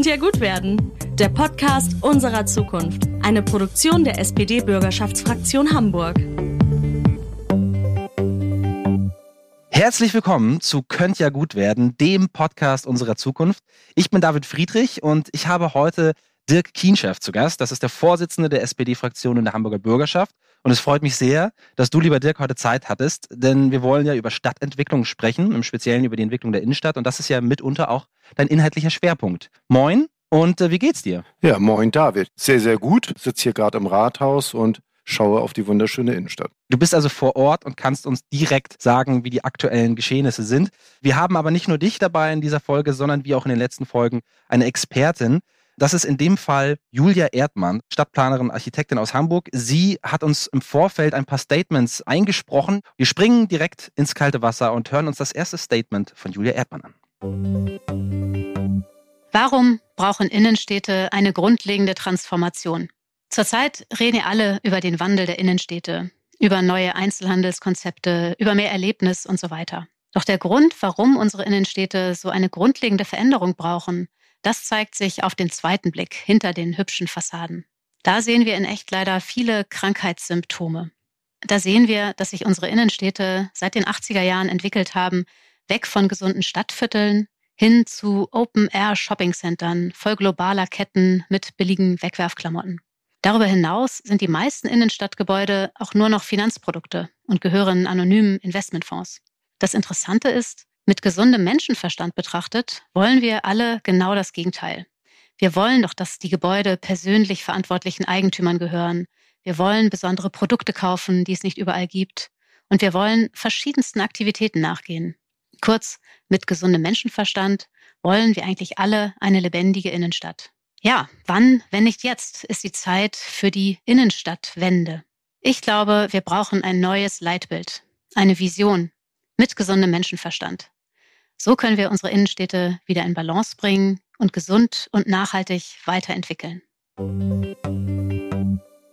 Könnte ja gut werden. Der Podcast unserer Zukunft. Eine Produktion der SPD-Bürgerschaftsfraktion Hamburg. Herzlich willkommen zu Könnt ja gut werden, dem Podcast unserer Zukunft. Ich bin David Friedrich und ich habe heute Dirk Kienchef zu Gast. Das ist der Vorsitzende der SPD-Fraktion in der Hamburger Bürgerschaft. Und es freut mich sehr, dass du, lieber Dirk, heute Zeit hattest, denn wir wollen ja über Stadtentwicklung sprechen, im Speziellen über die Entwicklung der Innenstadt. Und das ist ja mitunter auch dein inhaltlicher Schwerpunkt. Moin und äh, wie geht's dir? Ja, moin David. Sehr, sehr gut. Ich sitze hier gerade im Rathaus und schaue auf die wunderschöne Innenstadt. Du bist also vor Ort und kannst uns direkt sagen, wie die aktuellen Geschehnisse sind. Wir haben aber nicht nur dich dabei in dieser Folge, sondern wie auch in den letzten Folgen eine Expertin. Das ist in dem Fall Julia Erdmann, Stadtplanerin, Architektin aus Hamburg. Sie hat uns im Vorfeld ein paar Statements eingesprochen. Wir springen direkt ins kalte Wasser und hören uns das erste Statement von Julia Erdmann an. Warum brauchen Innenstädte eine grundlegende Transformation? Zurzeit reden alle über den Wandel der Innenstädte, über neue Einzelhandelskonzepte, über mehr Erlebnis und so weiter. Doch der Grund, warum unsere Innenstädte so eine grundlegende Veränderung brauchen, das zeigt sich auf den zweiten Blick hinter den hübschen Fassaden. Da sehen wir in echt leider viele Krankheitssymptome. Da sehen wir, dass sich unsere Innenstädte seit den 80er Jahren entwickelt haben, weg von gesunden Stadtvierteln hin zu Open-Air-Shopping-Centern voll globaler Ketten mit billigen Wegwerfklamotten. Darüber hinaus sind die meisten Innenstadtgebäude auch nur noch Finanzprodukte und gehören anonymen Investmentfonds. Das Interessante ist, mit gesundem Menschenverstand betrachtet, wollen wir alle genau das Gegenteil. Wir wollen doch, dass die Gebäude persönlich verantwortlichen Eigentümern gehören. Wir wollen besondere Produkte kaufen, die es nicht überall gibt. Und wir wollen verschiedensten Aktivitäten nachgehen. Kurz, mit gesundem Menschenverstand wollen wir eigentlich alle eine lebendige Innenstadt. Ja, wann, wenn nicht jetzt, ist die Zeit für die Innenstadtwende. Ich glaube, wir brauchen ein neues Leitbild, eine Vision mit gesundem Menschenverstand. So können wir unsere Innenstädte wieder in Balance bringen und gesund und nachhaltig weiterentwickeln.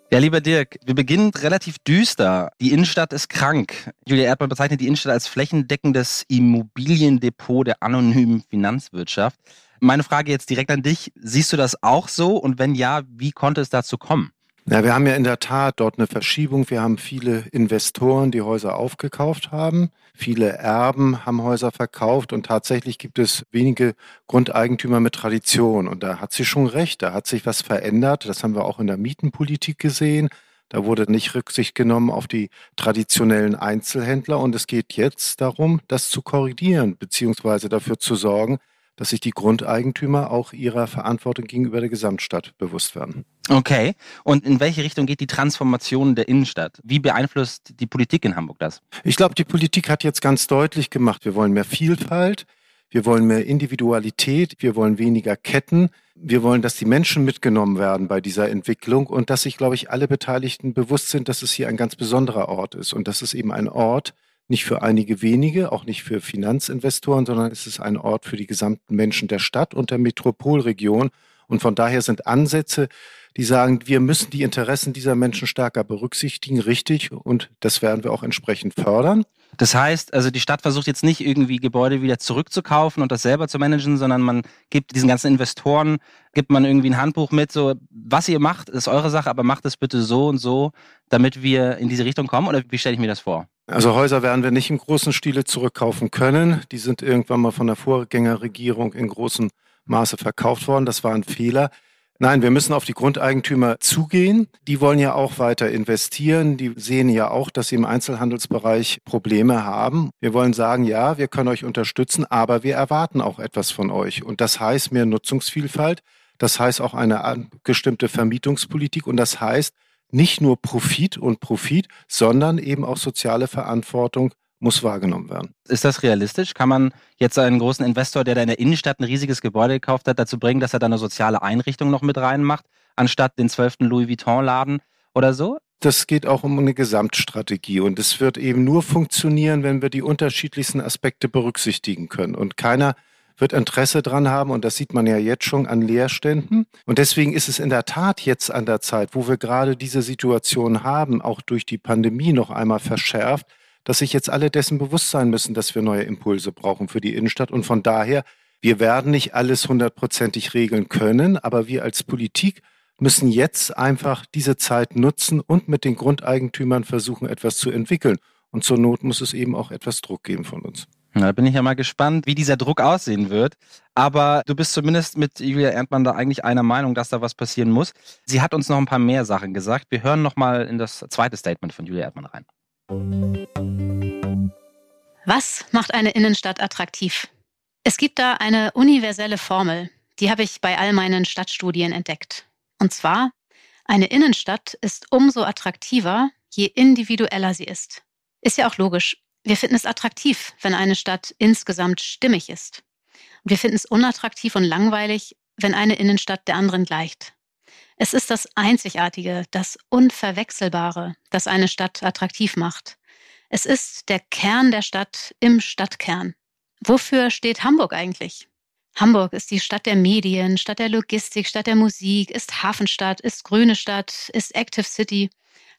Ja, lieber Dirk, wir beginnen relativ düster. Die Innenstadt ist krank. Julia Erdmann bezeichnet die Innenstadt als flächendeckendes Immobiliendepot der anonymen Finanzwirtschaft. Meine Frage jetzt direkt an dich. Siehst du das auch so? Und wenn ja, wie konnte es dazu kommen? Ja, wir haben ja in der Tat dort eine Verschiebung. Wir haben viele Investoren, die Häuser aufgekauft haben. Viele Erben haben Häuser verkauft und tatsächlich gibt es wenige Grundeigentümer mit Tradition. Und da hat sie schon recht. Da hat sich was verändert. Das haben wir auch in der Mietenpolitik gesehen. Da wurde nicht Rücksicht genommen auf die traditionellen Einzelhändler. Und es geht jetzt darum, das zu korrigieren, beziehungsweise dafür zu sorgen, dass sich die Grundeigentümer auch ihrer Verantwortung gegenüber der Gesamtstadt bewusst werden. Okay. Und in welche Richtung geht die Transformation der Innenstadt? Wie beeinflusst die Politik in Hamburg das? Ich glaube, die Politik hat jetzt ganz deutlich gemacht, wir wollen mehr Vielfalt, wir wollen mehr Individualität, wir wollen weniger Ketten, wir wollen, dass die Menschen mitgenommen werden bei dieser Entwicklung und dass sich, glaube ich, alle Beteiligten bewusst sind, dass es hier ein ganz besonderer Ort ist und dass es eben ein Ort, nicht für einige wenige, auch nicht für Finanzinvestoren, sondern es ist ein Ort für die gesamten Menschen der Stadt und der Metropolregion. Und von daher sind Ansätze, die sagen, wir müssen die Interessen dieser Menschen stärker berücksichtigen, richtig. Und das werden wir auch entsprechend fördern. Das heißt, also die Stadt versucht jetzt nicht irgendwie Gebäude wieder zurückzukaufen und das selber zu managen, sondern man gibt diesen ganzen Investoren, gibt man irgendwie ein Handbuch mit, so was ihr macht, ist eure Sache, aber macht es bitte so und so, damit wir in diese Richtung kommen oder wie stelle ich mir das vor? Also Häuser werden wir nicht im großen Stile zurückkaufen können. Die sind irgendwann mal von der Vorgängerregierung in großem Maße verkauft worden. Das war ein Fehler. Nein, wir müssen auf die Grundeigentümer zugehen. Die wollen ja auch weiter investieren. Die sehen ja auch, dass sie im Einzelhandelsbereich Probleme haben. Wir wollen sagen, ja, wir können euch unterstützen, aber wir erwarten auch etwas von euch. Und das heißt mehr Nutzungsvielfalt. Das heißt auch eine bestimmte Vermietungspolitik. Und das heißt, nicht nur Profit und Profit, sondern eben auch soziale Verantwortung muss wahrgenommen werden. Ist das realistisch? Kann man jetzt einen großen Investor, der da in der Innenstadt ein riesiges Gebäude gekauft hat, dazu bringen, dass er da eine soziale Einrichtung noch mit reinmacht, anstatt den zwölften Louis Vuitton-Laden oder so? Das geht auch um eine Gesamtstrategie und es wird eben nur funktionieren, wenn wir die unterschiedlichsten Aspekte berücksichtigen können. Und keiner wird Interesse dran haben und das sieht man ja jetzt schon an Leerständen. Und deswegen ist es in der Tat jetzt an der Zeit, wo wir gerade diese Situation haben, auch durch die Pandemie noch einmal verschärft, dass sich jetzt alle dessen bewusst sein müssen, dass wir neue Impulse brauchen für die Innenstadt. Und von daher Wir werden nicht alles hundertprozentig regeln können, aber wir als Politik müssen jetzt einfach diese Zeit nutzen und mit den Grundeigentümern versuchen, etwas zu entwickeln. Und zur Not muss es eben auch etwas Druck geben von uns. Da bin ich ja mal gespannt, wie dieser Druck aussehen wird. Aber du bist zumindest mit Julia Erdmann da eigentlich einer Meinung, dass da was passieren muss. Sie hat uns noch ein paar mehr Sachen gesagt. Wir hören noch mal in das zweite Statement von Julia Erdmann rein. Was macht eine Innenstadt attraktiv? Es gibt da eine universelle Formel, die habe ich bei all meinen Stadtstudien entdeckt. Und zwar, eine Innenstadt ist umso attraktiver, je individueller sie ist. Ist ja auch logisch. Wir finden es attraktiv, wenn eine Stadt insgesamt stimmig ist. Und wir finden es unattraktiv und langweilig, wenn eine Innenstadt der anderen gleicht. Es ist das Einzigartige, das Unverwechselbare, das eine Stadt attraktiv macht. Es ist der Kern der Stadt im Stadtkern. Wofür steht Hamburg eigentlich? Hamburg ist die Stadt der Medien, Stadt der Logistik, Stadt der Musik, ist Hafenstadt, ist grüne Stadt, ist Active City.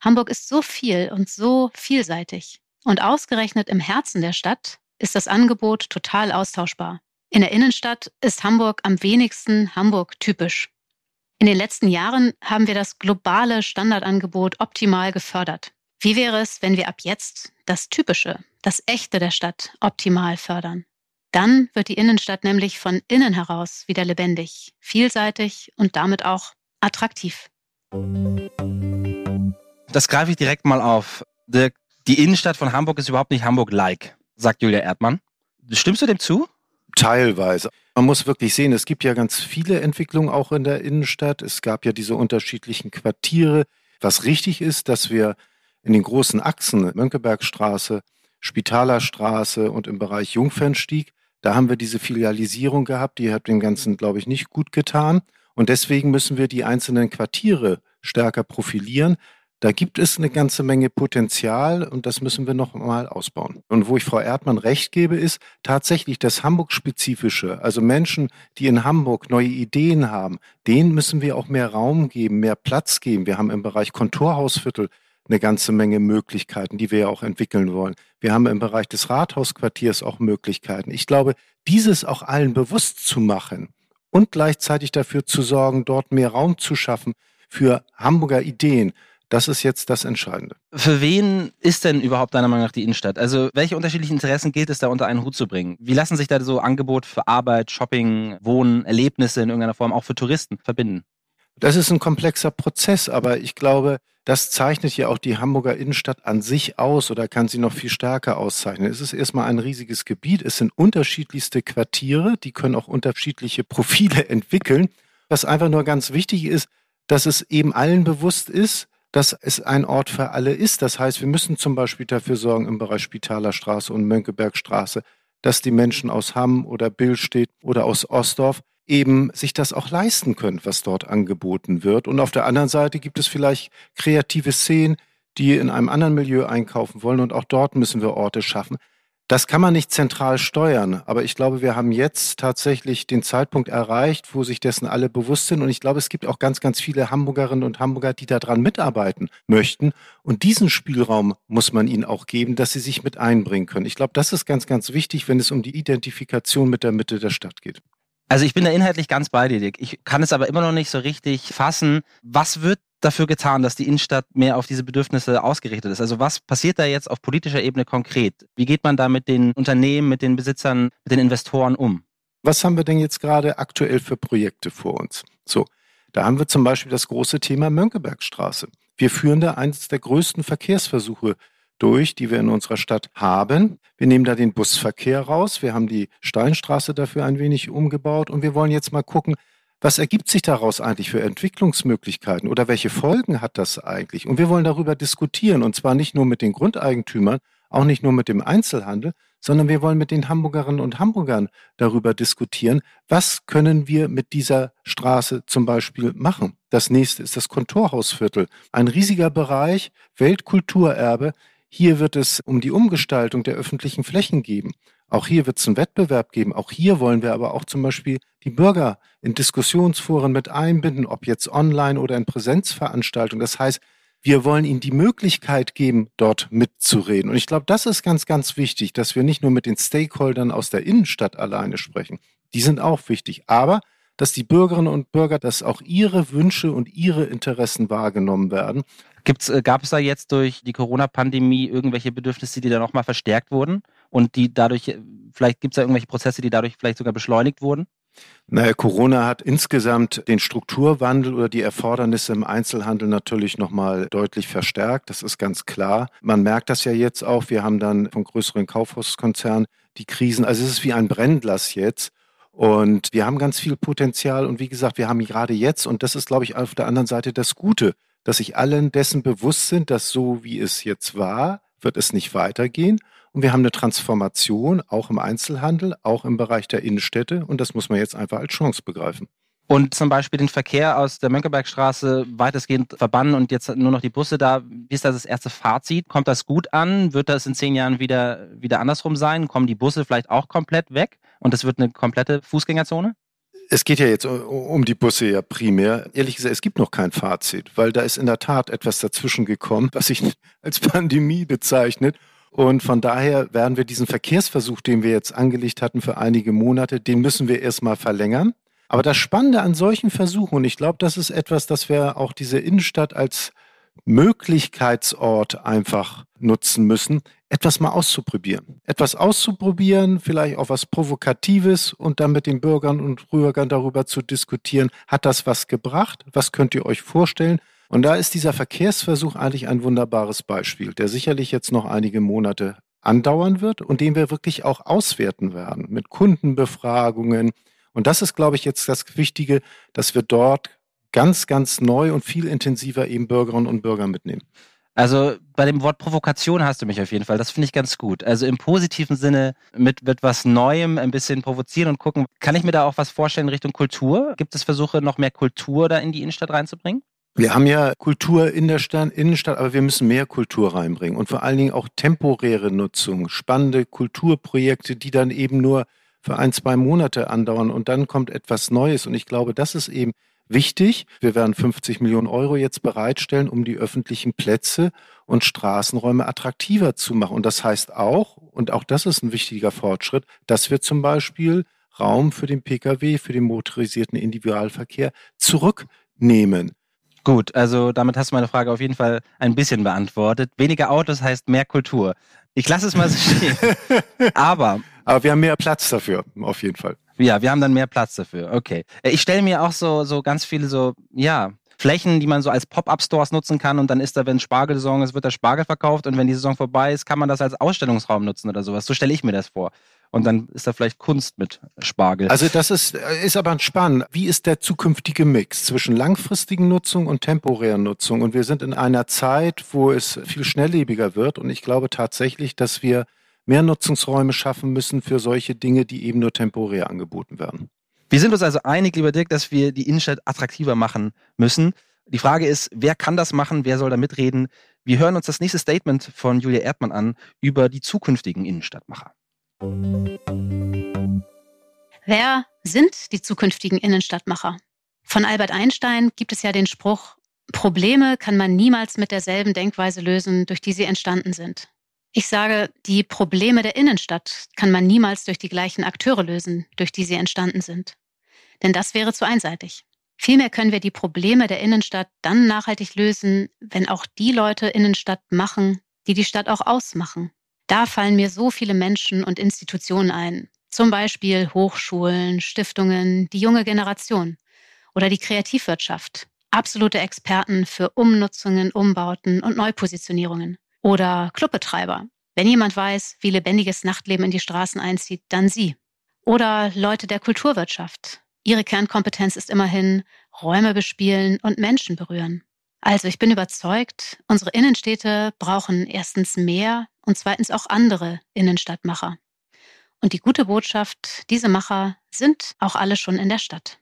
Hamburg ist so viel und so vielseitig. Und ausgerechnet im Herzen der Stadt ist das Angebot total austauschbar. In der Innenstadt ist Hamburg am wenigsten Hamburg typisch. In den letzten Jahren haben wir das globale Standardangebot optimal gefördert. Wie wäre es, wenn wir ab jetzt das Typische, das Echte der Stadt optimal fördern? Dann wird die Innenstadt nämlich von innen heraus wieder lebendig, vielseitig und damit auch attraktiv. Das greife ich direkt mal auf. Die Innenstadt von Hamburg ist überhaupt nicht Hamburg-like, sagt Julia Erdmann. Stimmst du dem zu? Teilweise. Man muss wirklich sehen, es gibt ja ganz viele Entwicklungen auch in der Innenstadt. Es gab ja diese unterschiedlichen Quartiere. Was richtig ist, dass wir in den großen Achsen, Mönckebergstraße, Spitalerstraße und im Bereich Jungfernstieg, da haben wir diese Filialisierung gehabt, die hat dem Ganzen, glaube ich, nicht gut getan. Und deswegen müssen wir die einzelnen Quartiere stärker profilieren. Da gibt es eine ganze Menge Potenzial und das müssen wir noch mal ausbauen. Und wo ich Frau Erdmann recht gebe, ist tatsächlich das Hamburg-spezifische. Also Menschen, die in Hamburg neue Ideen haben, denen müssen wir auch mehr Raum geben, mehr Platz geben. Wir haben im Bereich Kontorhausviertel eine ganze Menge Möglichkeiten, die wir ja auch entwickeln wollen. Wir haben im Bereich des Rathausquartiers auch Möglichkeiten. Ich glaube, dieses auch allen bewusst zu machen und gleichzeitig dafür zu sorgen, dort mehr Raum zu schaffen für Hamburger Ideen, das ist jetzt das Entscheidende. Für wen ist denn überhaupt deiner Meinung nach die Innenstadt? Also welche unterschiedlichen Interessen gilt es da unter einen Hut zu bringen? Wie lassen sich da so Angebot für Arbeit, Shopping, Wohnen, Erlebnisse in irgendeiner Form auch für Touristen verbinden? Das ist ein komplexer Prozess, aber ich glaube, das zeichnet ja auch die Hamburger Innenstadt an sich aus oder kann sie noch viel stärker auszeichnen. Es ist erstmal ein riesiges Gebiet, es sind unterschiedlichste Quartiere, die können auch unterschiedliche Profile entwickeln. Was einfach nur ganz wichtig ist, dass es eben allen bewusst ist, dass es ein Ort für alle ist. Das heißt, wir müssen zum Beispiel dafür sorgen im Bereich Spitalerstraße und Mönckebergstraße, dass die Menschen aus Hamm oder Billstedt oder aus Ostdorf eben sich das auch leisten können, was dort angeboten wird. Und auf der anderen Seite gibt es vielleicht kreative Szenen, die in einem anderen Milieu einkaufen wollen und auch dort müssen wir Orte schaffen. Das kann man nicht zentral steuern, aber ich glaube, wir haben jetzt tatsächlich den Zeitpunkt erreicht, wo sich dessen alle bewusst sind. Und ich glaube, es gibt auch ganz, ganz viele Hamburgerinnen und Hamburger, die daran mitarbeiten möchten. Und diesen Spielraum muss man ihnen auch geben, dass sie sich mit einbringen können. Ich glaube, das ist ganz, ganz wichtig, wenn es um die Identifikation mit der Mitte der Stadt geht. Also ich bin da inhaltlich ganz bei dir, Dick. Ich kann es aber immer noch nicht so richtig fassen. Was wird dafür getan, dass die Innenstadt mehr auf diese Bedürfnisse ausgerichtet ist? Also was passiert da jetzt auf politischer Ebene konkret? Wie geht man da mit den Unternehmen, mit den Besitzern, mit den Investoren um? Was haben wir denn jetzt gerade aktuell für Projekte vor uns? So, da haben wir zum Beispiel das große Thema Mönckebergstraße. Wir führen da eines der größten Verkehrsversuche durch, die wir in unserer Stadt haben. Wir nehmen da den Busverkehr raus. Wir haben die Steinstraße dafür ein wenig umgebaut und wir wollen jetzt mal gucken, was ergibt sich daraus eigentlich für Entwicklungsmöglichkeiten oder welche Folgen hat das eigentlich? Und wir wollen darüber diskutieren und zwar nicht nur mit den Grundeigentümern, auch nicht nur mit dem Einzelhandel, sondern wir wollen mit den Hamburgerinnen und Hamburgern darüber diskutieren, was können wir mit dieser Straße zum Beispiel machen. Das nächste ist das Kontorhausviertel, ein riesiger Bereich, Weltkulturerbe. Hier wird es um die Umgestaltung der öffentlichen Flächen geben. Auch hier wird es einen Wettbewerb geben. Auch hier wollen wir aber auch zum Beispiel die Bürger in Diskussionsforen mit einbinden, ob jetzt online oder in Präsenzveranstaltungen. Das heißt, wir wollen ihnen die Möglichkeit geben, dort mitzureden. Und ich glaube, das ist ganz, ganz wichtig, dass wir nicht nur mit den Stakeholdern aus der Innenstadt alleine sprechen, Die sind auch wichtig. Aber dass die Bürgerinnen und Bürger, dass auch ihre Wünsche und ihre Interessen wahrgenommen werden. Gibt's, äh, gab es da jetzt durch die Corona-Pandemie irgendwelche Bedürfnisse, die da nochmal verstärkt wurden und die dadurch, äh, vielleicht gibt es da irgendwelche Prozesse, die dadurch vielleicht sogar beschleunigt wurden? Naja, Corona hat insgesamt den Strukturwandel oder die Erfordernisse im Einzelhandel natürlich nochmal deutlich verstärkt. Das ist ganz klar. Man merkt das ja jetzt auch. Wir haben dann von größeren Kaufhauskonzernen die Krisen. Also es ist wie ein Brennglas jetzt. Und wir haben ganz viel Potenzial. Und wie gesagt, wir haben gerade jetzt, und das ist, glaube ich, auf der anderen Seite das Gute, dass sich allen dessen bewusst sind, dass so wie es jetzt war, wird es nicht weitergehen. Und wir haben eine Transformation, auch im Einzelhandel, auch im Bereich der Innenstädte. Und das muss man jetzt einfach als Chance begreifen. Und zum Beispiel den Verkehr aus der Mönckebergstraße weitestgehend verbannen und jetzt nur noch die Busse da. Wie ist das das erste Fazit? Kommt das gut an? Wird das in zehn Jahren wieder, wieder andersrum sein? Kommen die Busse vielleicht auch komplett weg? Und es wird eine komplette Fußgängerzone? Es geht ja jetzt um die Busse ja primär. Ehrlich gesagt, es gibt noch kein Fazit, weil da ist in der Tat etwas dazwischen gekommen, was sich als Pandemie bezeichnet. Und von daher werden wir diesen Verkehrsversuch, den wir jetzt angelegt hatten für einige Monate, den müssen wir erstmal verlängern. Aber das Spannende an solchen Versuchen, und ich glaube, das ist etwas, das wir auch diese Innenstadt als Möglichkeitsort einfach nutzen müssen, etwas mal auszuprobieren. Etwas auszuprobieren, vielleicht auch was Provokatives und dann mit den Bürgern und Bürgern darüber zu diskutieren, hat das was gebracht? Was könnt ihr euch vorstellen? Und da ist dieser Verkehrsversuch eigentlich ein wunderbares Beispiel, der sicherlich jetzt noch einige Monate andauern wird und den wir wirklich auch auswerten werden mit Kundenbefragungen. Und das ist, glaube ich, jetzt das Wichtige, dass wir dort ganz, ganz neu und viel intensiver eben Bürgerinnen und Bürger mitnehmen. Also bei dem Wort Provokation hast du mich auf jeden Fall. Das finde ich ganz gut. Also im positiven Sinne mit, mit was Neuem ein bisschen provozieren und gucken. Kann ich mir da auch was vorstellen in Richtung Kultur? Gibt es Versuche, noch mehr Kultur da in die Innenstadt reinzubringen? Wir haben ja Kultur in der Stadt, Innenstadt, aber wir müssen mehr Kultur reinbringen und vor allen Dingen auch temporäre Nutzung, spannende Kulturprojekte, die dann eben nur für ein, zwei Monate andauern und dann kommt etwas Neues. Und ich glaube, das ist eben wichtig. Wir werden 50 Millionen Euro jetzt bereitstellen, um die öffentlichen Plätze und Straßenräume attraktiver zu machen. Und das heißt auch, und auch das ist ein wichtiger Fortschritt, dass wir zum Beispiel Raum für den Pkw, für den motorisierten Individualverkehr zurücknehmen. Gut, also damit hast du meine Frage auf jeden Fall ein bisschen beantwortet. Weniger Autos heißt mehr Kultur. Ich lasse es mal so stehen. Aber. Aber wir haben mehr Platz dafür, auf jeden Fall. Ja, wir haben dann mehr Platz dafür. Okay. Äh, ich stelle mir auch so, so ganz viele so, ja, Flächen, die man so als Pop-up-Stores nutzen kann und dann ist da, wenn Spargelsaison ist, wird der Spargel verkauft und wenn die Saison vorbei ist, kann man das als Ausstellungsraum nutzen oder sowas. So stelle ich mir das vor. Und dann ist da vielleicht Kunst mit Spargel. Also das ist, äh, ist aber spannend. Wie ist der zukünftige Mix zwischen langfristigen Nutzung und temporären Nutzung? Und wir sind in einer Zeit, wo es viel schnelllebiger wird und ich glaube tatsächlich, dass wir mehr Nutzungsräume schaffen müssen für solche Dinge, die eben nur temporär angeboten werden. Wir sind uns also einig, lieber Dirk, dass wir die Innenstadt attraktiver machen müssen. Die Frage ist, wer kann das machen, wer soll da mitreden? Wir hören uns das nächste Statement von Julia Erdmann an über die zukünftigen Innenstadtmacher. Wer sind die zukünftigen Innenstadtmacher? Von Albert Einstein gibt es ja den Spruch, Probleme kann man niemals mit derselben Denkweise lösen, durch die sie entstanden sind. Ich sage, die Probleme der Innenstadt kann man niemals durch die gleichen Akteure lösen, durch die sie entstanden sind. Denn das wäre zu einseitig. Vielmehr können wir die Probleme der Innenstadt dann nachhaltig lösen, wenn auch die Leute Innenstadt machen, die die Stadt auch ausmachen. Da fallen mir so viele Menschen und Institutionen ein. Zum Beispiel Hochschulen, Stiftungen, die junge Generation oder die Kreativwirtschaft. Absolute Experten für Umnutzungen, Umbauten und Neupositionierungen. Oder Clubbetreiber. Wenn jemand weiß, wie lebendiges Nachtleben in die Straßen einzieht, dann sie. Oder Leute der Kulturwirtschaft. Ihre Kernkompetenz ist immerhin Räume bespielen und Menschen berühren. Also ich bin überzeugt, unsere Innenstädte brauchen erstens mehr und zweitens auch andere Innenstadtmacher. Und die gute Botschaft, diese Macher sind auch alle schon in der Stadt.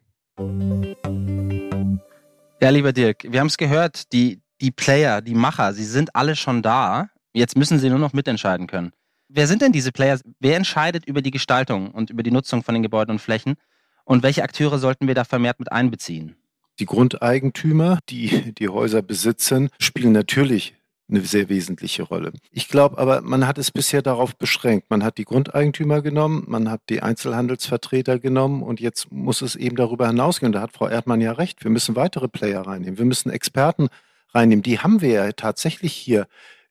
Ja, lieber Dirk, wir haben es gehört, die, die Player, die Macher, sie sind alle schon da. Jetzt müssen sie nur noch mitentscheiden können. Wer sind denn diese Player? Wer entscheidet über die Gestaltung und über die Nutzung von den Gebäuden und Flächen? Und welche Akteure sollten wir da vermehrt mit einbeziehen? Die Grundeigentümer, die die Häuser besitzen, spielen natürlich eine sehr wesentliche Rolle. Ich glaube aber, man hat es bisher darauf beschränkt. Man hat die Grundeigentümer genommen, man hat die Einzelhandelsvertreter genommen und jetzt muss es eben darüber hinausgehen. Da hat Frau Erdmann ja recht. Wir müssen weitere Player reinnehmen. Wir müssen Experten reinnehmen. Die haben wir ja tatsächlich hier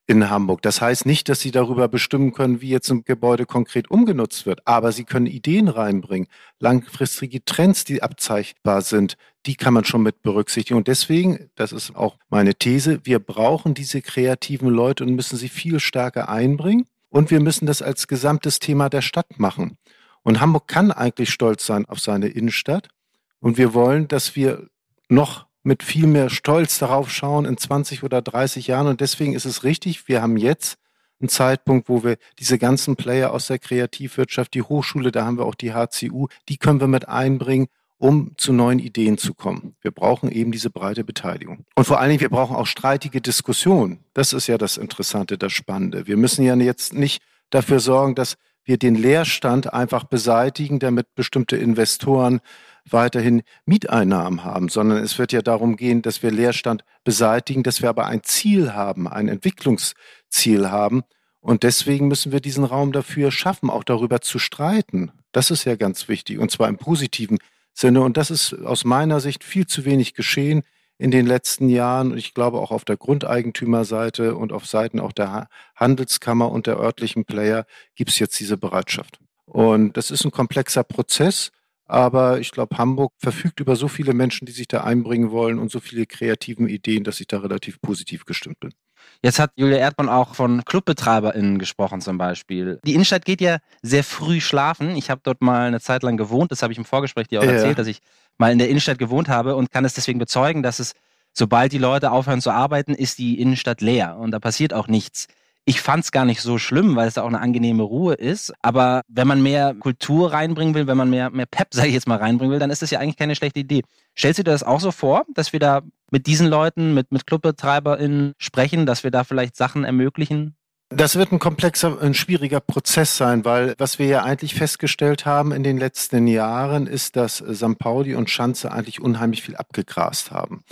in Hamburg. Das heißt nicht, dass sie darüber bestimmen können, wie jetzt ein Gebäude konkret umgenutzt wird, aber sie können Ideen reinbringen, langfristige Trends, die abzeichnbar sind, die kann man schon mit berücksichtigen. Und deswegen, das ist auch meine These, wir brauchen diese kreativen Leute und müssen sie viel stärker einbringen. Und wir müssen das als gesamtes Thema der Stadt machen. Und Hamburg kann eigentlich stolz sein auf seine Innenstadt. Und wir wollen, dass wir noch mit viel mehr Stolz darauf schauen in 20 oder 30 Jahren. Und deswegen ist es richtig, wir haben jetzt einen Zeitpunkt, wo wir diese ganzen Player aus der Kreativwirtschaft, die Hochschule, da haben wir auch die HCU, die können wir mit einbringen, um zu neuen Ideen zu kommen. Wir brauchen eben diese breite Beteiligung. Und vor allen Dingen, wir brauchen auch streitige Diskussionen. Das ist ja das Interessante, das Spannende. Wir müssen ja jetzt nicht dafür sorgen, dass wir den Leerstand einfach beseitigen, damit bestimmte Investoren weiterhin Mieteinnahmen haben, sondern es wird ja darum gehen, dass wir Leerstand beseitigen, dass wir aber ein Ziel haben, ein Entwicklungsziel haben. Und deswegen müssen wir diesen Raum dafür schaffen, auch darüber zu streiten. Das ist ja ganz wichtig, und zwar im positiven Sinne. Und das ist aus meiner Sicht viel zu wenig geschehen in den letzten Jahren. Und ich glaube auch auf der Grundeigentümerseite und auf Seiten auch der Handelskammer und der örtlichen Player gibt es jetzt diese Bereitschaft. Und das ist ein komplexer Prozess. Aber ich glaube, Hamburg verfügt über so viele Menschen, die sich da einbringen wollen und so viele kreativen Ideen, dass ich da relativ positiv gestimmt bin. Jetzt hat Julia Erdmann auch von ClubbetreiberInnen gesprochen zum Beispiel. Die Innenstadt geht ja sehr früh schlafen. Ich habe dort mal eine Zeit lang gewohnt. Das habe ich im Vorgespräch dir auch ja. erzählt, dass ich mal in der Innenstadt gewohnt habe und kann es deswegen bezeugen, dass es, sobald die Leute aufhören zu arbeiten, ist die Innenstadt leer und da passiert auch nichts. Ich fand es gar nicht so schlimm, weil es da auch eine angenehme Ruhe ist. Aber wenn man mehr Kultur reinbringen will, wenn man mehr, mehr Pep, sage ich jetzt mal, reinbringen will, dann ist das ja eigentlich keine schlechte Idee. Stellst du dir das auch so vor, dass wir da mit diesen Leuten, mit, mit ClubbetreiberInnen sprechen, dass wir da vielleicht Sachen ermöglichen? Das wird ein komplexer, ein schwieriger Prozess sein, weil was wir ja eigentlich festgestellt haben in den letzten Jahren ist, dass St. Pauli und Schanze eigentlich unheimlich viel abgegrast haben.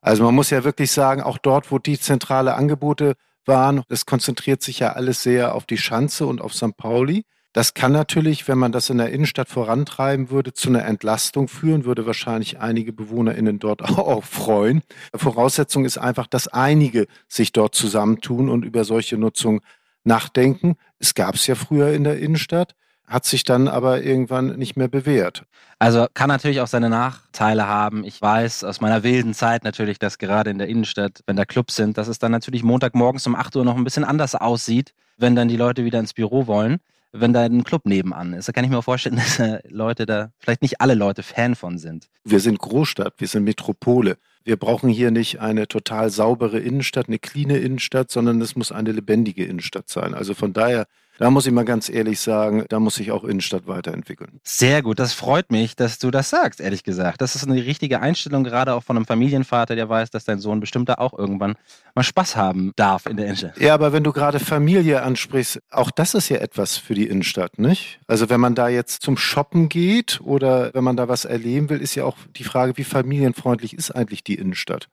Also man muss ja wirklich sagen, auch dort, wo die zentrale Angebote waren. Es konzentriert sich ja alles sehr auf die Schanze und auf St. Pauli. Das kann natürlich, wenn man das in der Innenstadt vorantreiben würde, zu einer Entlastung führen, würde wahrscheinlich einige BewohnerInnen dort auch freuen. Voraussetzung ist einfach, dass einige sich dort zusammentun und über solche Nutzung nachdenken. Es gab es ja früher in der Innenstadt hat sich dann aber irgendwann nicht mehr bewährt. Also kann natürlich auch seine Nachteile haben. Ich weiß aus meiner wilden Zeit natürlich, dass gerade in der Innenstadt, wenn da Clubs sind, dass es dann natürlich Montagmorgens um 8 Uhr noch ein bisschen anders aussieht, wenn dann die Leute wieder ins Büro wollen, wenn da ein Club nebenan ist. Da kann ich mir vorstellen, dass Leute da, vielleicht nicht alle Leute Fan von sind. Wir sind Großstadt, wir sind Metropole. Wir brauchen hier nicht eine total saubere Innenstadt, eine cleane Innenstadt, sondern es muss eine lebendige Innenstadt sein. Also von daher da muss ich mal ganz ehrlich sagen, da muss sich auch Innenstadt weiterentwickeln. Sehr gut, das freut mich, dass du das sagst, ehrlich gesagt. Das ist eine richtige Einstellung, gerade auch von einem Familienvater, der weiß, dass dein Sohn bestimmt da auch irgendwann mal Spaß haben darf in der Innenstadt. Ja, aber wenn du gerade Familie ansprichst, auch das ist ja etwas für die Innenstadt, nicht? Also wenn man da jetzt zum Shoppen geht oder wenn man da was erleben will, ist ja auch die Frage, wie familienfreundlich ist eigentlich die Innenstadt?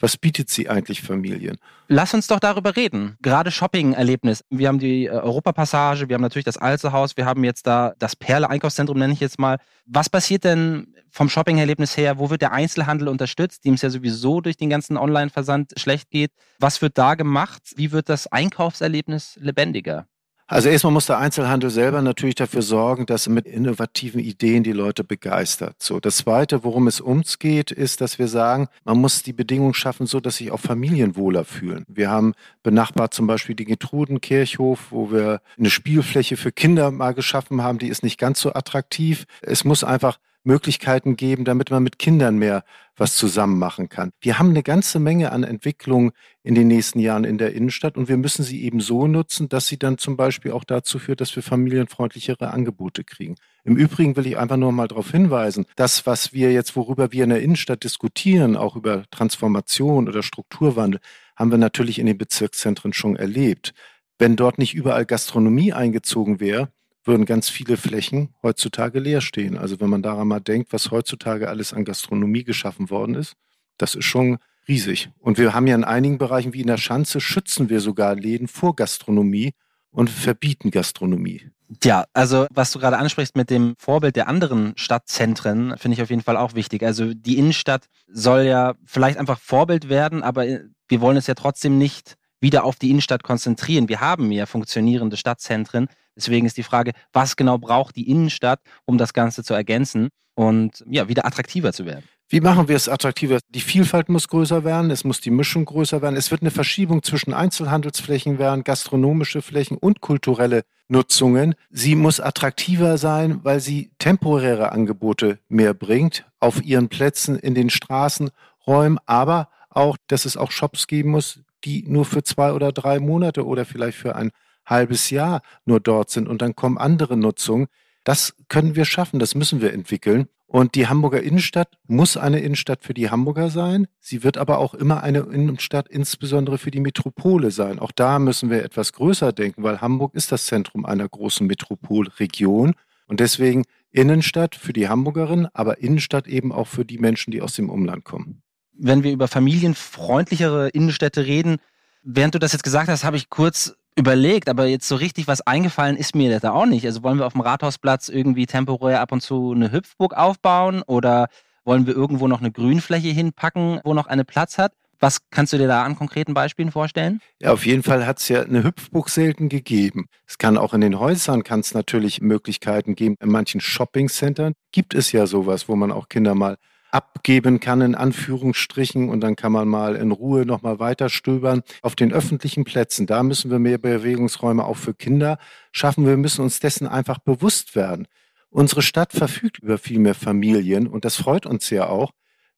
Was bietet sie eigentlich Familien? Lass uns doch darüber reden. Gerade Shopping-Erlebnis. Wir haben die äh, Europapassage, wir haben natürlich das Alzehaus, wir haben jetzt da das Perle-Einkaufszentrum, nenne ich jetzt mal. Was passiert denn vom Shopping-Erlebnis her? Wo wird der Einzelhandel unterstützt, dem es ja sowieso durch den ganzen Online-Versand schlecht geht? Was wird da gemacht? Wie wird das Einkaufserlebnis lebendiger? Also erstmal muss der Einzelhandel selber natürlich dafür sorgen, dass mit innovativen Ideen die Leute begeistert. So, das zweite, worum es uns geht, ist, dass wir sagen, man muss die Bedingungen schaffen, so dass sich auch Familien wohler fühlen. Wir haben benachbart zum Beispiel die Getrudenkirchhof, wo wir eine Spielfläche für Kinder mal geschaffen haben, die ist nicht ganz so attraktiv. Es muss einfach Möglichkeiten geben, damit man mit Kindern mehr was zusammen machen kann. Wir haben eine ganze Menge an Entwicklung in den nächsten Jahren in der Innenstadt und wir müssen sie eben so nutzen, dass sie dann zum Beispiel auch dazu führt, dass wir familienfreundlichere Angebote kriegen. Im Übrigen will ich einfach nur mal darauf hinweisen, das, was wir jetzt, worüber wir in der Innenstadt diskutieren, auch über Transformation oder Strukturwandel, haben wir natürlich in den Bezirkszentren schon erlebt. Wenn dort nicht überall Gastronomie eingezogen wäre, würden ganz viele Flächen heutzutage leer stehen. Also wenn man daran mal denkt, was heutzutage alles an Gastronomie geschaffen worden ist, das ist schon riesig. Und wir haben ja in einigen Bereichen wie in der Schanze schützen wir sogar Läden vor Gastronomie und verbieten Gastronomie. Ja, also was du gerade ansprichst mit dem Vorbild der anderen Stadtzentren, finde ich auf jeden Fall auch wichtig. Also die Innenstadt soll ja vielleicht einfach Vorbild werden, aber wir wollen es ja trotzdem nicht wieder auf die Innenstadt konzentrieren. Wir haben ja funktionierende Stadtzentren. Deswegen ist die Frage, was genau braucht die Innenstadt, um das Ganze zu ergänzen und ja, wieder attraktiver zu werden? Wie machen wir es attraktiver? Die Vielfalt muss größer werden, es muss die Mischung größer werden. Es wird eine Verschiebung zwischen Einzelhandelsflächen werden, gastronomische Flächen und kulturelle Nutzungen. Sie muss attraktiver sein, weil sie temporäre Angebote mehr bringt, auf ihren Plätzen, in den Straßenräumen, aber auch, dass es auch Shops geben muss, die nur für zwei oder drei Monate oder vielleicht für ein halbes Jahr nur dort sind und dann kommen andere Nutzungen. Das können wir schaffen, das müssen wir entwickeln. Und die Hamburger Innenstadt muss eine Innenstadt für die Hamburger sein. Sie wird aber auch immer eine Innenstadt insbesondere für die Metropole sein. Auch da müssen wir etwas größer denken, weil Hamburg ist das Zentrum einer großen Metropolregion. Und deswegen Innenstadt für die Hamburgerin, aber Innenstadt eben auch für die Menschen, die aus dem Umland kommen. Wenn wir über familienfreundlichere Innenstädte reden, während du das jetzt gesagt hast, habe ich kurz überlegt, aber jetzt so richtig was eingefallen ist mir da auch nicht. Also wollen wir auf dem Rathausplatz irgendwie temporär ab und zu eine Hüpfburg aufbauen oder wollen wir irgendwo noch eine Grünfläche hinpacken, wo noch eine Platz hat? Was kannst du dir da an konkreten Beispielen vorstellen? Ja, auf jeden Fall hat es ja eine Hüpfburg selten gegeben. Es kann auch in den Häusern kann es natürlich Möglichkeiten geben. In manchen Shoppingcentern gibt es ja sowas, wo man auch Kinder mal abgeben kann, in Anführungsstrichen, und dann kann man mal in Ruhe nochmal weiter stöbern. Auf den öffentlichen Plätzen, da müssen wir mehr Bewegungsräume auch für Kinder schaffen. Wir müssen uns dessen einfach bewusst werden. Unsere Stadt verfügt über viel mehr Familien und das freut uns ja auch.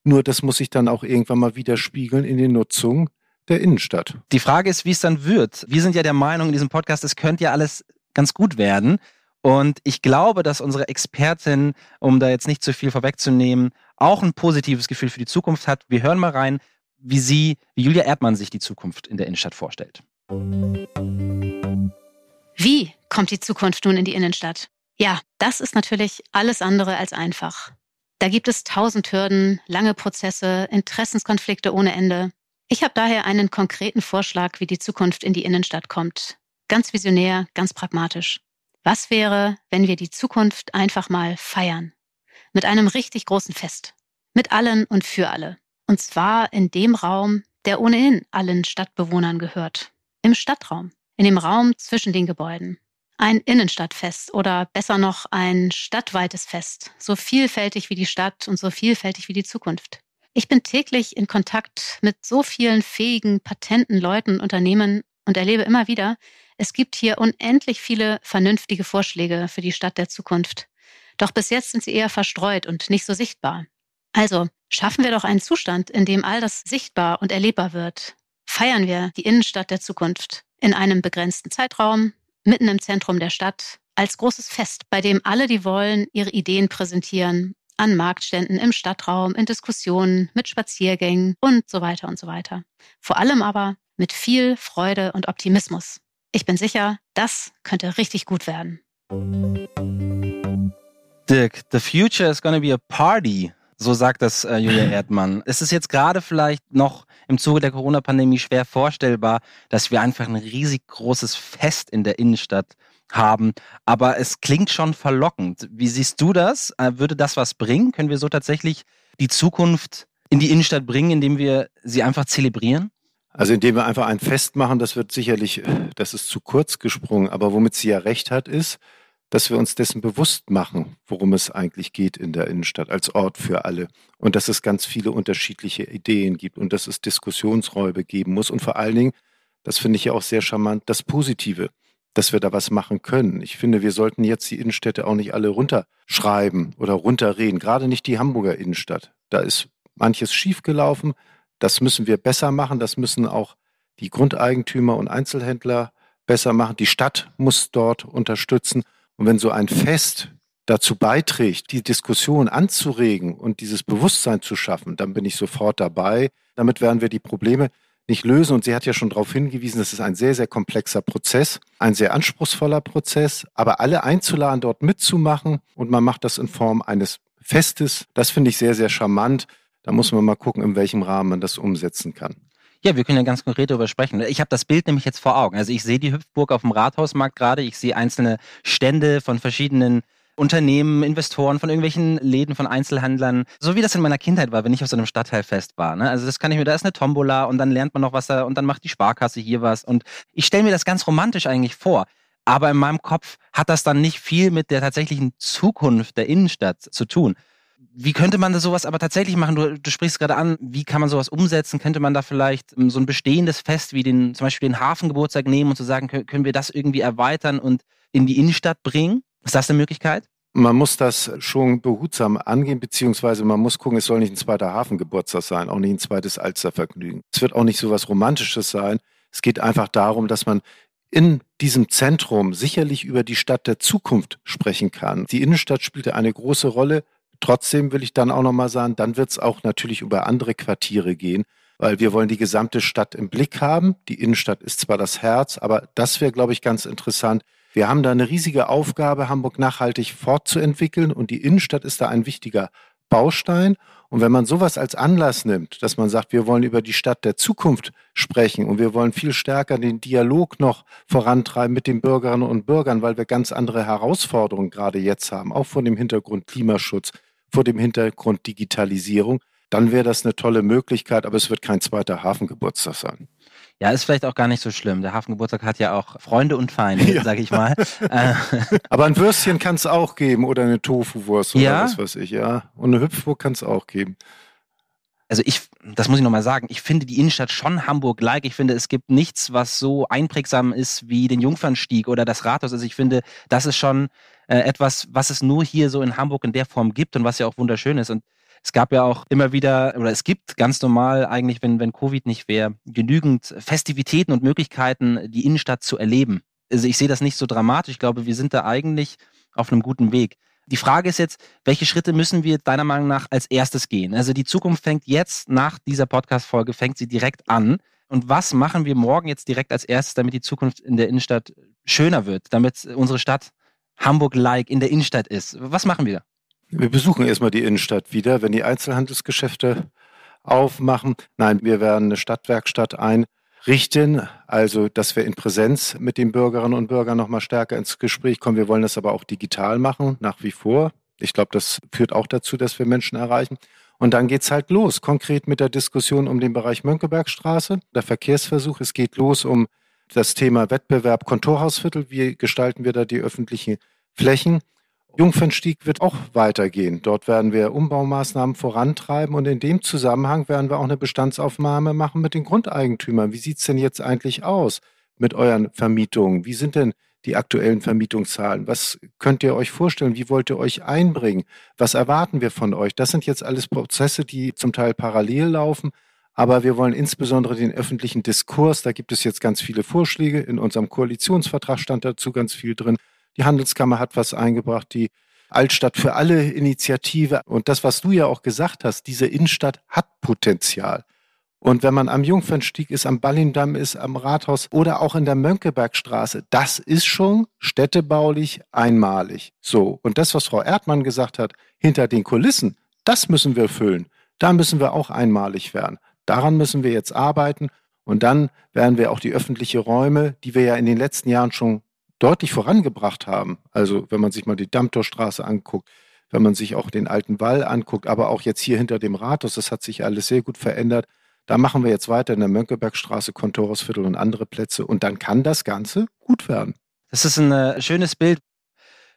Nur das muss sich dann auch irgendwann mal widerspiegeln in den Nutzungen der Innenstadt. Die Frage ist, wie es dann wird. Wir sind ja der Meinung in diesem Podcast, es könnte ja alles ganz gut werden. Und ich glaube, dass unsere Expertin, um da jetzt nicht zu viel vorwegzunehmen, auch ein positives Gefühl für die Zukunft hat. Wir hören mal rein, wie sie, wie Julia Erdmann sich die Zukunft in der Innenstadt vorstellt. Wie kommt die Zukunft nun in die Innenstadt? Ja, das ist natürlich alles andere als einfach. Da gibt es tausend Hürden, lange Prozesse, Interessenskonflikte ohne Ende. Ich habe daher einen konkreten Vorschlag, wie die Zukunft in die Innenstadt kommt. Ganz visionär, ganz pragmatisch. Was wäre, wenn wir die Zukunft einfach mal feiern? Mit einem richtig großen Fest. Mit allen und für alle. Und zwar in dem Raum, der ohnehin allen Stadtbewohnern gehört. Im Stadtraum. In dem Raum zwischen den Gebäuden. Ein Innenstadtfest oder besser noch ein stadtweites Fest. So vielfältig wie die Stadt und so vielfältig wie die Zukunft. Ich bin täglich in Kontakt mit so vielen fähigen, patenten Leuten, Unternehmen und erlebe immer wieder, es gibt hier unendlich viele vernünftige Vorschläge für die Stadt der Zukunft. Doch bis jetzt sind sie eher verstreut und nicht so sichtbar. Also schaffen wir doch einen Zustand, in dem all das sichtbar und erlebbar wird. Feiern wir die Innenstadt der Zukunft in einem begrenzten Zeitraum, mitten im Zentrum der Stadt, als großes Fest, bei dem alle, die wollen, ihre Ideen präsentieren, an Marktständen, im Stadtraum, in Diskussionen, mit Spaziergängen und so weiter und so weiter. Vor allem aber mit viel Freude und Optimismus. Ich bin sicher, das könnte richtig gut werden. Dirk, the future is gonna be a party. So sagt das äh, Julia Erdmann. Es ist jetzt gerade vielleicht noch im Zuge der Corona-Pandemie schwer vorstellbar, dass wir einfach ein riesig großes Fest in der Innenstadt haben. Aber es klingt schon verlockend. Wie siehst du das? Äh, würde das was bringen? Können wir so tatsächlich die Zukunft in die Innenstadt bringen, indem wir sie einfach zelebrieren? Also indem wir einfach ein Fest machen, das wird sicherlich, das ist zu kurz gesprungen, aber womit sie ja recht hat, ist, dass wir uns dessen bewusst machen, worum es eigentlich geht in der Innenstadt als Ort für alle. Und dass es ganz viele unterschiedliche Ideen gibt und dass es Diskussionsräume geben muss. Und vor allen Dingen, das finde ich ja auch sehr charmant, das Positive, dass wir da was machen können. Ich finde, wir sollten jetzt die Innenstädte auch nicht alle runterschreiben oder runterreden, gerade nicht die Hamburger Innenstadt. Da ist manches schiefgelaufen. Das müssen wir besser machen. Das müssen auch die Grundeigentümer und Einzelhändler besser machen. Die Stadt muss dort unterstützen. Und wenn so ein Fest dazu beiträgt, die Diskussion anzuregen und dieses Bewusstsein zu schaffen, dann bin ich sofort dabei. Damit werden wir die Probleme nicht lösen. Und sie hat ja schon darauf hingewiesen, das ist ein sehr, sehr komplexer Prozess, ein sehr anspruchsvoller Prozess. Aber alle einzuladen, dort mitzumachen und man macht das in Form eines Festes, das finde ich sehr, sehr charmant. Da muss man mal gucken, in welchem Rahmen man das umsetzen kann. Ja, wir können ja ganz konkret darüber sprechen. Ich habe das Bild nämlich jetzt vor Augen. Also ich sehe die Hüpfburg auf dem Rathausmarkt gerade. Ich sehe einzelne Stände von verschiedenen Unternehmen, Investoren, von irgendwelchen Läden, von Einzelhändlern, so wie das in meiner Kindheit war, wenn ich auf so einem Stadtteilfest war. Ne? Also das kann ich mir, da ist eine Tombola und dann lernt man noch was da und dann macht die Sparkasse hier was. Und ich stelle mir das ganz romantisch eigentlich vor. Aber in meinem Kopf hat das dann nicht viel mit der tatsächlichen Zukunft der Innenstadt zu tun. Wie könnte man sowas aber tatsächlich machen? Du, du sprichst gerade an, wie kann man sowas umsetzen? Könnte man da vielleicht ähm, so ein bestehendes Fest wie den, zum Beispiel den Hafengeburtstag nehmen und zu sagen, können wir das irgendwie erweitern und in die Innenstadt bringen? Ist das eine Möglichkeit? Man muss das schon behutsam angehen, beziehungsweise man muss gucken, es soll nicht ein zweiter Hafengeburtstag sein, auch nicht ein zweites Alstervergnügen. Es wird auch nicht so was Romantisches sein. Es geht einfach darum, dass man in diesem Zentrum sicherlich über die Stadt der Zukunft sprechen kann. Die Innenstadt spielte eine große Rolle. Trotzdem will ich dann auch nochmal sagen, dann wird es auch natürlich über andere Quartiere gehen, weil wir wollen die gesamte Stadt im Blick haben. Die Innenstadt ist zwar das Herz, aber das wäre, glaube ich, ganz interessant, wir haben da eine riesige Aufgabe, Hamburg nachhaltig fortzuentwickeln und die Innenstadt ist da ein wichtiger Baustein. Und wenn man sowas als Anlass nimmt, dass man sagt, wir wollen über die Stadt der Zukunft sprechen und wir wollen viel stärker den Dialog noch vorantreiben mit den Bürgerinnen und Bürgern, weil wir ganz andere Herausforderungen gerade jetzt haben, auch vor dem Hintergrund Klimaschutz, vor dem Hintergrund Digitalisierung, dann wäre das eine tolle Möglichkeit, aber es wird kein zweiter Hafengeburtstag sein. Ja, ist vielleicht auch gar nicht so schlimm. Der Hafengeburtstag hat ja auch Freunde und Feinde, ja. sag ich mal. Äh, Aber ein Würstchen kann es auch geben oder eine Tofu-Wurst oder ja? was weiß ich, ja. Und eine Hüpfburg kann es auch geben. Also ich, das muss ich nochmal sagen, ich finde die Innenstadt schon Hamburg-like. Ich finde, es gibt nichts, was so einprägsam ist wie den Jungfernstieg oder das Rathaus. Also ich finde, das ist schon äh, etwas, was es nur hier so in Hamburg in der Form gibt und was ja auch wunderschön ist. Und es gab ja auch immer wieder, oder es gibt ganz normal eigentlich, wenn, wenn Covid nicht wäre, genügend Festivitäten und Möglichkeiten, die Innenstadt zu erleben. Also ich sehe das nicht so dramatisch. Ich glaube, wir sind da eigentlich auf einem guten Weg. Die Frage ist jetzt, welche Schritte müssen wir deiner Meinung nach als erstes gehen? Also die Zukunft fängt jetzt nach dieser Podcast-Folge, fängt sie direkt an. Und was machen wir morgen jetzt direkt als erstes, damit die Zukunft in der Innenstadt schöner wird, damit unsere Stadt Hamburg-like in der Innenstadt ist? Was machen wir? Wir besuchen erstmal die Innenstadt wieder, wenn die Einzelhandelsgeschäfte aufmachen. Nein, wir werden eine Stadtwerkstatt einrichten, also dass wir in Präsenz mit den Bürgerinnen und Bürgern nochmal stärker ins Gespräch kommen. Wir wollen das aber auch digital machen, nach wie vor. Ich glaube, das führt auch dazu, dass wir Menschen erreichen. Und dann geht's halt los, konkret mit der Diskussion um den Bereich Mönckebergstraße, der Verkehrsversuch. Es geht los um das Thema Wettbewerb Kontorhausviertel. Wie gestalten wir da die öffentlichen Flächen? Jungfernstieg wird auch weitergehen. Dort werden wir Umbaumaßnahmen vorantreiben und in dem Zusammenhang werden wir auch eine Bestandsaufnahme machen mit den Grundeigentümern. Wie sieht's denn jetzt eigentlich aus mit euren Vermietungen? Wie sind denn die aktuellen Vermietungszahlen? Was könnt ihr euch vorstellen? Wie wollt ihr euch einbringen? Was erwarten wir von euch? Das sind jetzt alles Prozesse, die zum Teil parallel laufen. Aber wir wollen insbesondere den öffentlichen Diskurs, da gibt es jetzt ganz viele Vorschläge. In unserem Koalitionsvertrag stand dazu ganz viel drin. Die Handelskammer hat was eingebracht, die Altstadt für alle Initiative. Und das, was du ja auch gesagt hast, diese Innenstadt hat Potenzial. Und wenn man am Jungfernstieg ist, am Ballindamm ist, am Rathaus oder auch in der Mönckebergstraße, das ist schon städtebaulich einmalig. So. Und das, was Frau Erdmann gesagt hat, hinter den Kulissen, das müssen wir füllen. Da müssen wir auch einmalig werden. Daran müssen wir jetzt arbeiten. Und dann werden wir auch die öffentlichen Räume, die wir ja in den letzten Jahren schon deutlich vorangebracht haben. Also wenn man sich mal die Dammtorstraße anguckt, wenn man sich auch den alten Wall anguckt, aber auch jetzt hier hinter dem Rathaus, das hat sich alles sehr gut verändert. Da machen wir jetzt weiter in der Mönckebergstraße, Kontorhausviertel und andere Plätze und dann kann das Ganze gut werden. Das ist ein äh, schönes Bild.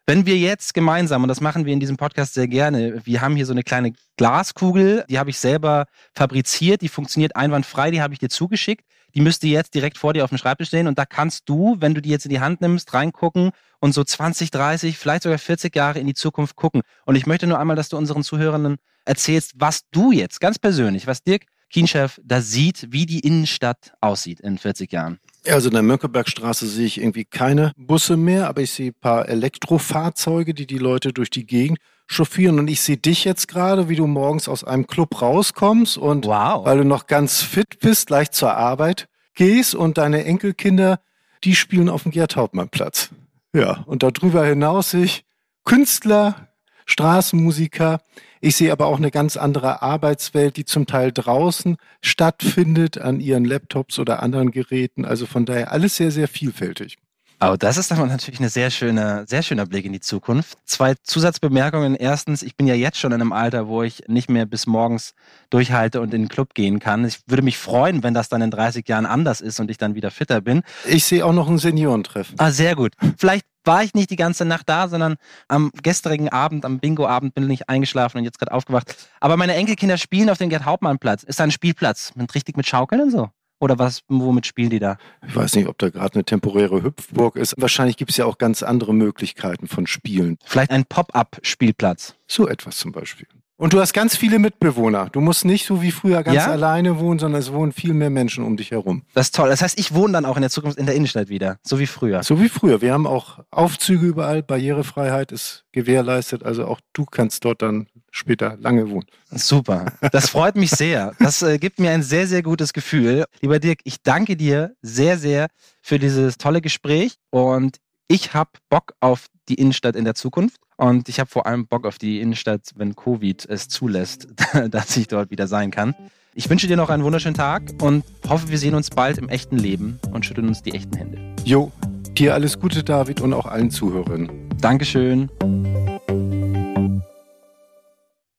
Wenn wir jetzt gemeinsam, und das machen wir in diesem Podcast sehr gerne, wir haben hier so eine kleine Glaskugel, die habe ich selber fabriziert, die funktioniert einwandfrei, die habe ich dir zugeschickt die müsste jetzt direkt vor dir auf dem Schreibtisch stehen und da kannst du, wenn du die jetzt in die Hand nimmst, reingucken und so 20, 30, vielleicht sogar 40 Jahre in die Zukunft gucken. Und ich möchte nur einmal, dass du unseren Zuhörenden erzählst, was du jetzt ganz persönlich, was Dirk Kienchef da sieht, wie die Innenstadt aussieht in 40 Jahren. Also in der Mönckebergstraße sehe ich irgendwie keine Busse mehr, aber ich sehe ein paar Elektrofahrzeuge, die die Leute durch die Gegend chauffieren. Und ich sehe dich jetzt gerade, wie du morgens aus einem Club rauskommst und wow. weil du noch ganz fit bist, gleich zur Arbeit gehst und deine Enkelkinder, die spielen auf dem Gerd-Hauptmann-Platz. Ja, und darüber hinaus sehe ich Künstler, Straßenmusiker. Ich sehe aber auch eine ganz andere Arbeitswelt, die zum Teil draußen stattfindet, an ihren Laptops oder anderen Geräten. Also von daher alles sehr, sehr vielfältig. Oh, das ist dann natürlich ein sehr schöner, sehr schöner Blick in die Zukunft. Zwei Zusatzbemerkungen. Erstens, ich bin ja jetzt schon in einem Alter, wo ich nicht mehr bis morgens durchhalte und in den Club gehen kann. Ich würde mich freuen, wenn das dann in 30 Jahren anders ist und ich dann wieder fitter bin. Ich sehe auch noch ein Seniorentreffen. Ah, sehr gut. Vielleicht war ich nicht die ganze Nacht da, sondern am gestrigen Abend, am Bingo-Abend bin ich eingeschlafen und jetzt gerade aufgewacht. Aber meine Enkelkinder spielen auf dem Gerd-Hauptmann-Platz. Ist da ein Spielplatz mit richtig mit Schaukeln und so? Oder was, womit spielen die da? Ich weiß nicht, ob da gerade eine temporäre Hüpfburg ist. Wahrscheinlich gibt es ja auch ganz andere Möglichkeiten von Spielen. Vielleicht ein Pop-up-Spielplatz. So etwas zum Beispiel. Und du hast ganz viele Mitbewohner. Du musst nicht so wie früher ganz ja? alleine wohnen, sondern es wohnen viel mehr Menschen um dich herum. Das ist toll. Das heißt, ich wohne dann auch in der Zukunft in der Innenstadt wieder, so wie früher. So wie früher. Wir haben auch Aufzüge überall, Barrierefreiheit ist gewährleistet. Also auch du kannst dort dann später lange wohnen. Super. Das freut mich sehr. Das äh, gibt mir ein sehr, sehr gutes Gefühl. Lieber Dirk, ich danke dir sehr, sehr für dieses tolle Gespräch und ich habe Bock auf die Innenstadt in der Zukunft. Und ich habe vor allem Bock auf die Innenstadt, wenn Covid es zulässt, dass ich dort wieder sein kann. Ich wünsche dir noch einen wunderschönen Tag und hoffe, wir sehen uns bald im echten Leben und schütteln uns die echten Hände. Jo, dir alles Gute, David, und auch allen Zuhörern. Dankeschön.